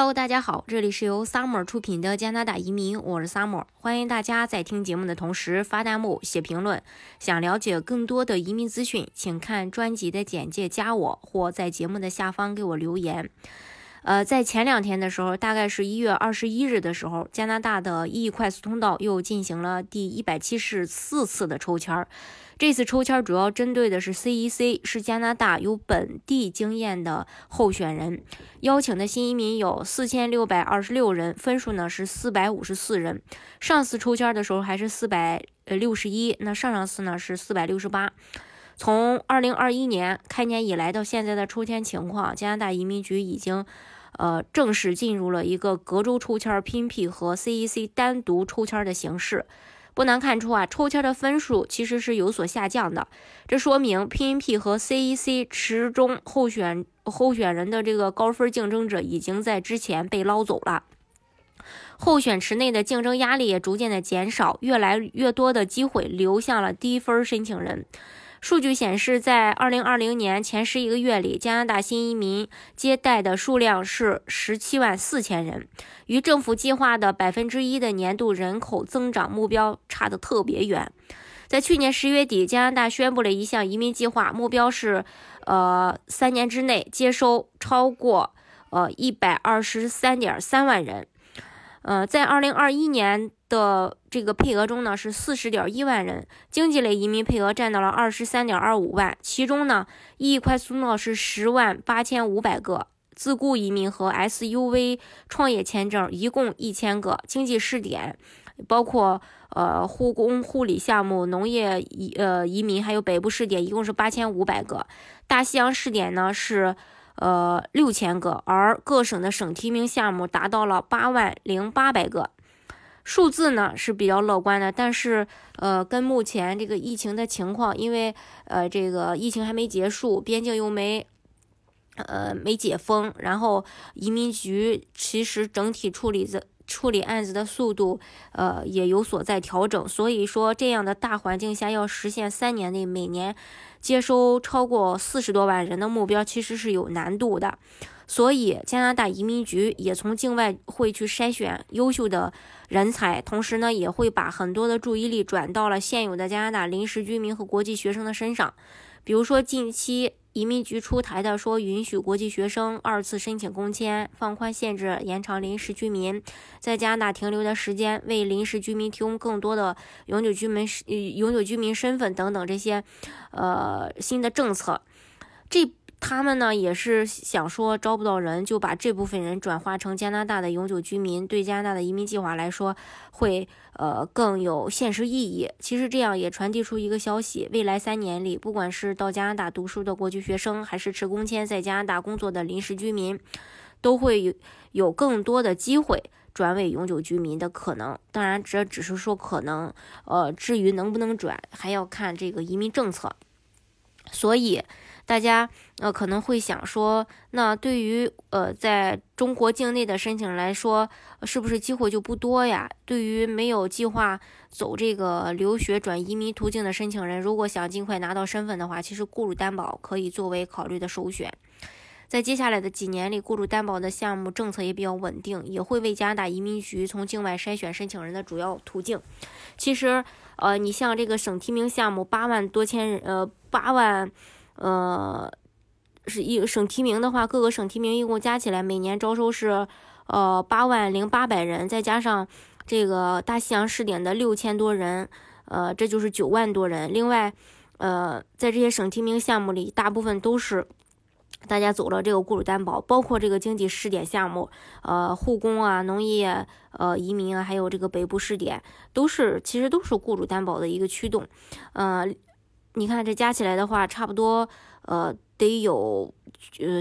Hello，大家好，这里是由 Summer 出品的加拿大移民，我是 Summer，欢迎大家在听节目的同时发弹幕、写评论。想了解更多的移民资讯，请看专辑的简介，加我或在节目的下方给我留言。呃，在前两天的时候，大概是一月二十一日的时候，加拿大的 E 快速通道又进行了第一百七十四次的抽签儿。这次抽签主要针对的是 CEC，是加拿大有本地经验的候选人。邀请的新移民有四千六百二十六人，分数呢是四百五十四人。上次抽签的时候还是四百呃六十一，那上上次呢是四百六十八。从二零二一年开年以来到现在的抽签情况，加拿大移民局已经呃正式进入了一个隔周抽签、PNP 和 CEC 单独抽签的形式。不难看出啊，抽签的分数其实是有所下降的。这说明 PNP 和 CEC 池中候选候选人的这个高分竞争者已经在之前被捞走了，候选池内的竞争压力也逐渐的减少，越来越多的机会流向了低分申请人。数据显示，在2020年前十一个月里，加拿大新移民接待的数量是17万4千人，与政府计划的百分之一的年度人口增长目标差得特别远。在去年十月底，加拿大宣布了一项移民计划，目标是，呃，三年之内接收超过呃123.3万人。呃，在2021年。的这个配额中呢是四十点一万人，经济类移民配额占到了二十三点二五万，其中呢，E 快速通道是十万八千五百个，自雇移民和 SUV 创业签证一共一千个，经济试点包括呃护工护理项目、农业移呃移民还有北部试点一共是八千五百个，大西洋试点呢是呃六千个，而各省的省提名项目达到了八万零八百个。数字呢是比较乐观的，但是呃，跟目前这个疫情的情况，因为呃这个疫情还没结束，边境又没呃没解封，然后移民局其实整体处理的处理案子的速度呃也有所在调整，所以说这样的大环境下要实现三年内每年接收超过四十多万人的目标，其实是有难度的。所以，加拿大移民局也从境外会去筛选优秀的人才，同时呢，也会把很多的注意力转到了现有的加拿大临时居民和国际学生的身上。比如说，近期移民局出台的说，允许国际学生二次申请工签，放宽限制，延长临时居民在加拿大停留的时间，为临时居民提供更多的永久居民永久居民身份等等这些，呃，新的政策。这。他们呢也是想说招不到人，就把这部分人转化成加拿大的永久居民，对加拿大的移民计划来说会呃更有现实意义。其实这样也传递出一个消息：未来三年里，不管是到加拿大读书的国际学生，还是持工签在加拿大工作的临时居民，都会有有更多的机会转为永久居民的可能。当然，这只是说可能，呃，至于能不能转，还要看这个移民政策。所以。大家呃可能会想说，那对于呃在中国境内的申请人来说，是不是机会就不多呀？对于没有计划走这个留学转移民途径的申请人，如果想尽快拿到身份的话，其实雇主担保可以作为考虑的首选。在接下来的几年里，雇主担保的项目政策也比较稳定，也会为加拿大移民局从境外筛选申请人的主要途径。其实，呃，你像这个省提名项目，八万多千人，呃，八万。呃，是一省提名的话，各个省提名一共加起来每年招收是呃八万零八百人，再加上这个大西洋试点的六千多人，呃，这就是九万多人。另外，呃，在这些省提名项目里，大部分都是大家走了这个雇主担保，包括这个经济试点项目，呃，护工啊、农业、呃、移民啊，还有这个北部试点，都是其实都是雇主担保的一个驱动，呃。你看，这加起来的话，差不多，呃，得有，呃，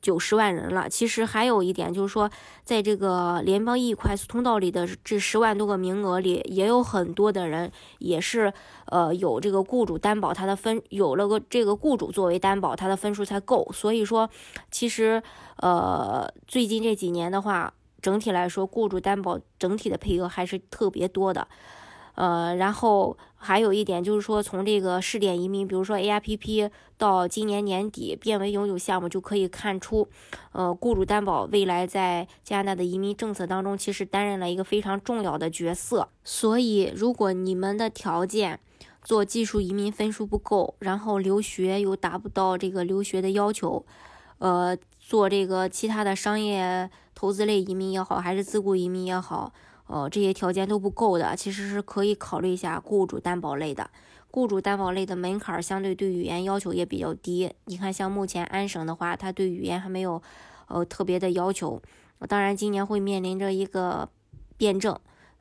九十万人了。其实还有一点就是说，在这个联邦 E 快速通道里的这十万多个名额里，也有很多的人也是，呃，有这个雇主担保，他的分有了个这个雇主作为担保，他的分数才够。所以说，其实，呃，最近这几年的话，整体来说，雇主担保整体的配额还是特别多的。呃，然后还有一点就是说，从这个试点移民，比如说 AIPP 到今年年底变为永久项目，就可以看出，呃，雇主担保未来在加拿大的移民政策当中，其实担任了一个非常重要的角色。所以，如果你们的条件做技术移民分数不够，然后留学又达不到这个留学的要求，呃，做这个其他的商业投资类移民也好，还是自雇移民也好。呃，这些条件都不够的，其实是可以考虑一下雇主担保类的。雇主担保类的门槛相对对语言要求也比较低。你看，像目前安省的话，它对语言还没有呃特别的要求。当然，今年会面临着一个辩证，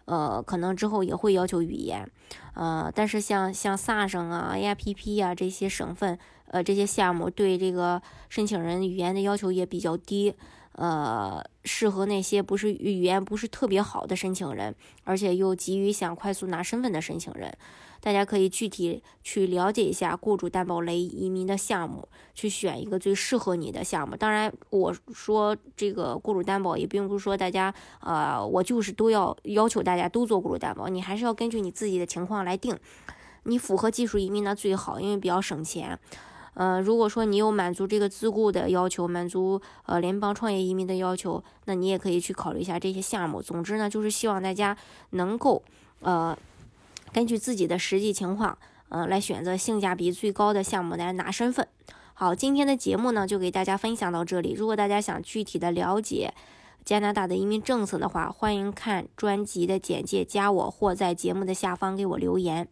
呃，可能之后也会要求语言。呃，但是像像萨省啊、AIPP 啊这些省份，呃，这些项目对这个申请人语言的要求也比较低。呃，适合那些不是语言不是特别好的申请人，而且又急于想快速拿身份的申请人，大家可以具体去了解一下雇主担保类移民的项目，去选一个最适合你的项目。当然，我说这个雇主担保也并不是说大家，呃，我就是都要要求大家都做雇主担保，你还是要根据你自己的情况来定。你符合技术移民那最好，因为比较省钱。呃，如果说你有满足这个自雇的要求，满足呃联邦创业移民的要求，那你也可以去考虑一下这些项目。总之呢，就是希望大家能够呃根据自己的实际情况，呃来选择性价比最高的项目来拿身份。好，今天的节目呢就给大家分享到这里。如果大家想具体的了解加拿大的移民政策的话，欢迎看专辑的简介，加我或在节目的下方给我留言。